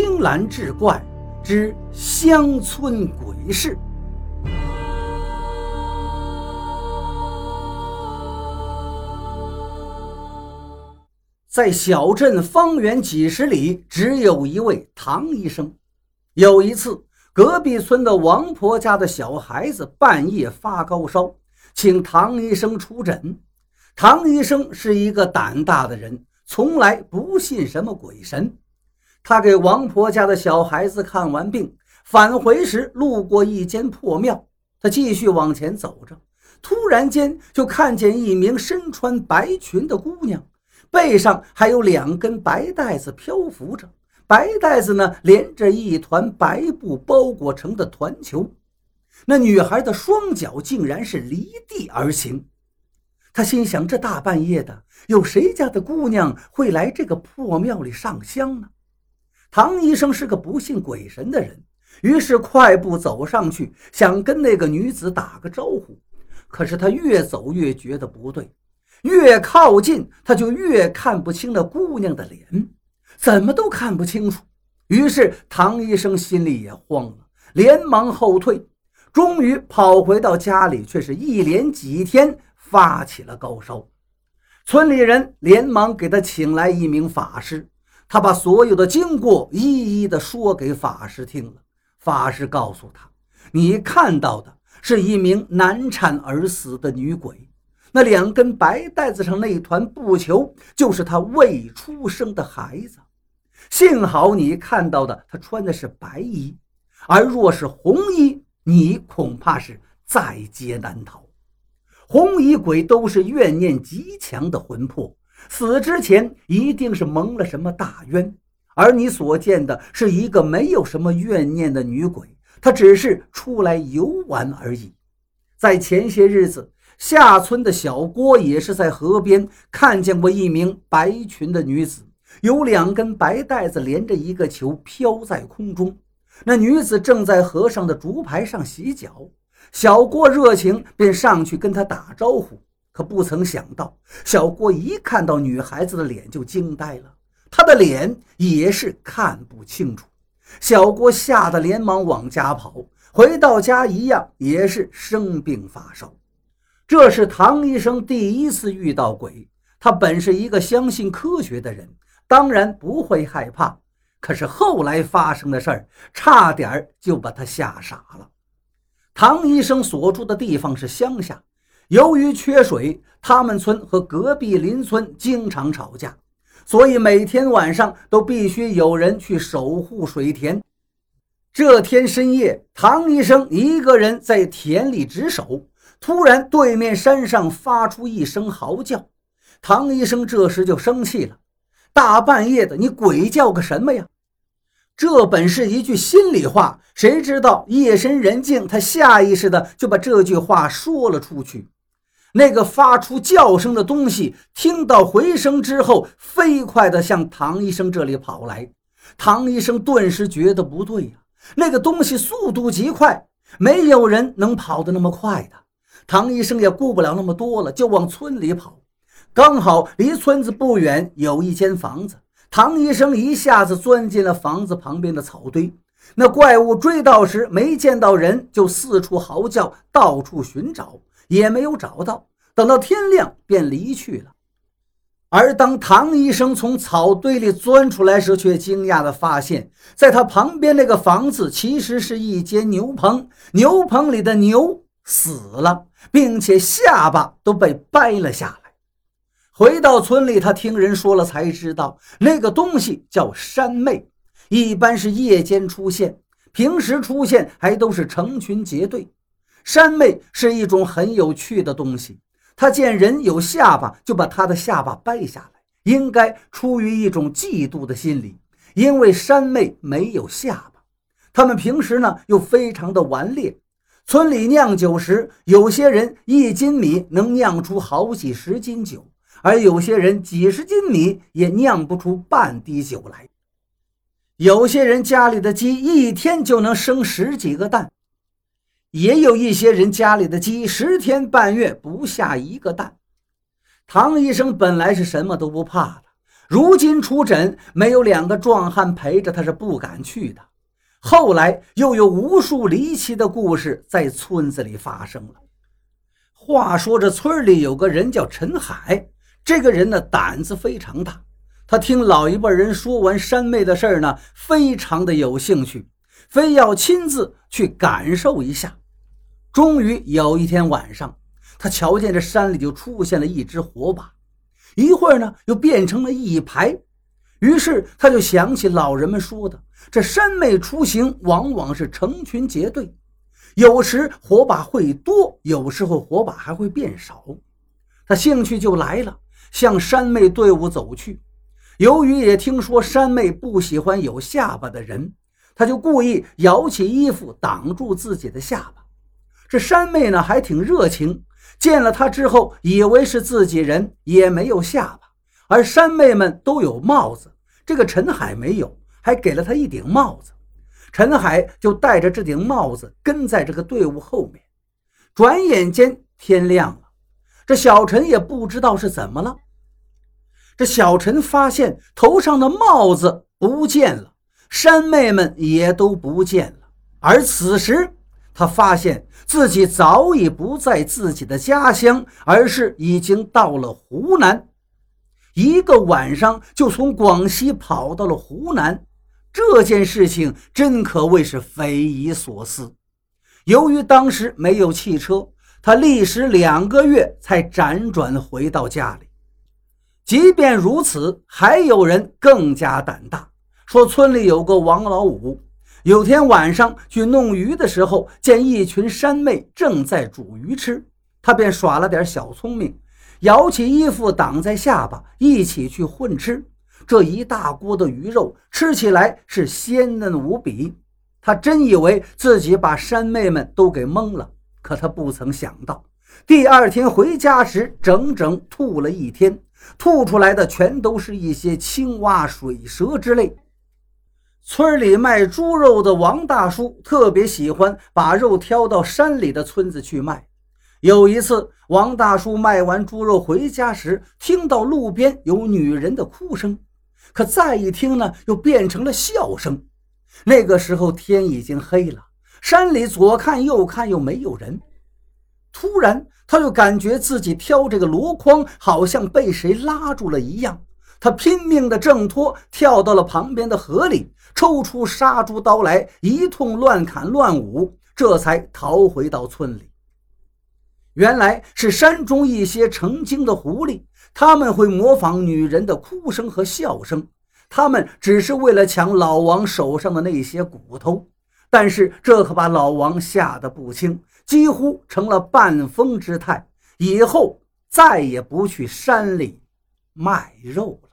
青蓝志怪之乡村鬼事。在小镇方圆几十里，只有一位唐医生。有一次，隔壁村的王婆家的小孩子半夜发高烧，请唐医生出诊。唐医生是一个胆大的人，从来不信什么鬼神。他给王婆家的小孩子看完病，返回时路过一间破庙，他继续往前走着，突然间就看见一名身穿白裙的姑娘。背上还有两根白带子漂浮着，白带子呢连着一团白布包裹成的团球。那女孩的双脚竟然是离地而行。他心想：这大半夜的，有谁家的姑娘会来这个破庙里上香呢？唐医生是个不信鬼神的人，于是快步走上去，想跟那个女子打个招呼。可是他越走越觉得不对。越靠近，他就越看不清那姑娘的脸，怎么都看不清楚。于是唐医生心里也慌了，连忙后退。终于跑回到家里，却是一连几天发起了高烧。村里人连忙给他请来一名法师，他把所有的经过一一的说给法师听了。法师告诉他：“你看到的是一名难产而死的女鬼。”那两根白带子上那团布球，就是她未出生的孩子。幸好你看到的，她穿的是白衣，而若是红衣，你恐怕是在劫难逃。红衣鬼都是怨念极强的魂魄，死之前一定是蒙了什么大冤。而你所见的是一个没有什么怨念的女鬼，她只是出来游玩而已。在前些日子。下村的小郭也是在河边看见过一名白裙的女子，有两根白带子连着一个球飘在空中。那女子正在河上的竹排上洗脚，小郭热情便上去跟她打招呼。可不曾想到，小郭一看到女孩子的脸就惊呆了，她的脸也是看不清楚。小郭吓得连忙往家跑，回到家一样也是生病发烧。这是唐医生第一次遇到鬼，他本是一个相信科学的人，当然不会害怕。可是后来发生的事儿，差点就把他吓傻了。唐医生所住的地方是乡下，由于缺水，他们村和隔壁邻村经常吵架，所以每天晚上都必须有人去守护水田。这天深夜，唐医生一个人在田里值守。突然，对面山上发出一声嚎叫，唐医生这时就生气了：“大半夜的，你鬼叫个什么呀？”这本是一句心里话，谁知道夜深人静，他下意识的就把这句话说了出去。那个发出叫声的东西听到回声之后，飞快的向唐医生这里跑来。唐医生顿时觉得不对呀，那个东西速度极快，没有人能跑得那么快的。唐医生也顾不了那么多了，就往村里跑。刚好离村子不远有一间房子，唐医生一下子钻进了房子旁边的草堆。那怪物追到时没见到人，就四处嚎叫，到处寻找，也没有找到。等到天亮便离去了。而当唐医生从草堆里钻出来时，却惊讶地发现，在他旁边那个房子其实是一间牛棚，牛棚里的牛。死了，并且下巴都被掰了下来。回到村里，他听人说了才知道，那个东西叫山魅，一般是夜间出现，平时出现还都是成群结队。山妹是一种很有趣的东西，他见人有下巴，就把他的下巴掰下来，应该出于一种嫉妒的心理，因为山妹没有下巴。他们平时呢又非常的顽劣。村里酿酒时，有些人一斤米能酿出好几十斤酒，而有些人几十斤米也酿不出半滴酒来。有些人家里的鸡一天就能生十几个蛋，也有一些人家里的鸡十天半月不下一个蛋。唐医生本来是什么都不怕的，如今出诊，没有两个壮汉陪着，他是不敢去的。后来又有无数离奇的故事在村子里发生了。话说这村里有个人叫陈海，这个人呢胆子非常大。他听老一辈人说完山妹的事儿呢，非常的有兴趣，非要亲自去感受一下。终于有一天晚上，他瞧见这山里就出现了一只火把，一会儿呢又变成了一排。于是他就想起老人们说的，这山妹出行往往是成群结队，有时火把会多，有时候火把还会变少。他兴趣就来了，向山妹队伍走去。由于也听说山妹不喜欢有下巴的人，他就故意摇起衣服挡住自己的下巴。这山妹呢还挺热情，见了他之后，以为是自己人，也没有下巴。而山妹们都有帽子，这个陈海没有，还给了他一顶帽子。陈海就戴着这顶帽子跟在这个队伍后面。转眼间天亮了，这小陈也不知道是怎么了。这小陈发现头上的帽子不见了，山妹们也都不见了。而此时，他发现自己早已不在自己的家乡，而是已经到了湖南。一个晚上就从广西跑到了湖南，这件事情真可谓是匪夷所思。由于当时没有汽车，他历时两个月才辗转回到家里。即便如此，还有人更加胆大，说村里有个王老五，有天晚上去弄鱼的时候，见一群山妹正在煮鱼吃，他便耍了点小聪明。摇起衣服挡在下巴，一起去混吃。这一大锅的鱼肉吃起来是鲜嫩无比。他真以为自己把山妹们都给蒙了，可他不曾想到，第二天回家时整整吐了一天，吐出来的全都是一些青蛙、水蛇之类。村里卖猪肉的王大叔特别喜欢把肉挑到山里的村子去卖。有一次，王大叔卖完猪肉回家时，听到路边有女人的哭声，可再一听呢，又变成了笑声。那个时候天已经黑了，山里左看右看又没有人。突然，他就感觉自己挑这个箩筐好像被谁拉住了一样，他拼命的挣脱，跳到了旁边的河里，抽出杀猪刀来，一通乱砍乱舞，这才逃回到村里。原来是山中一些成精的狐狸，他们会模仿女人的哭声和笑声，他们只是为了抢老王手上的那些骨头。但是这可把老王吓得不轻，几乎成了半疯之态，以后再也不去山里卖肉了。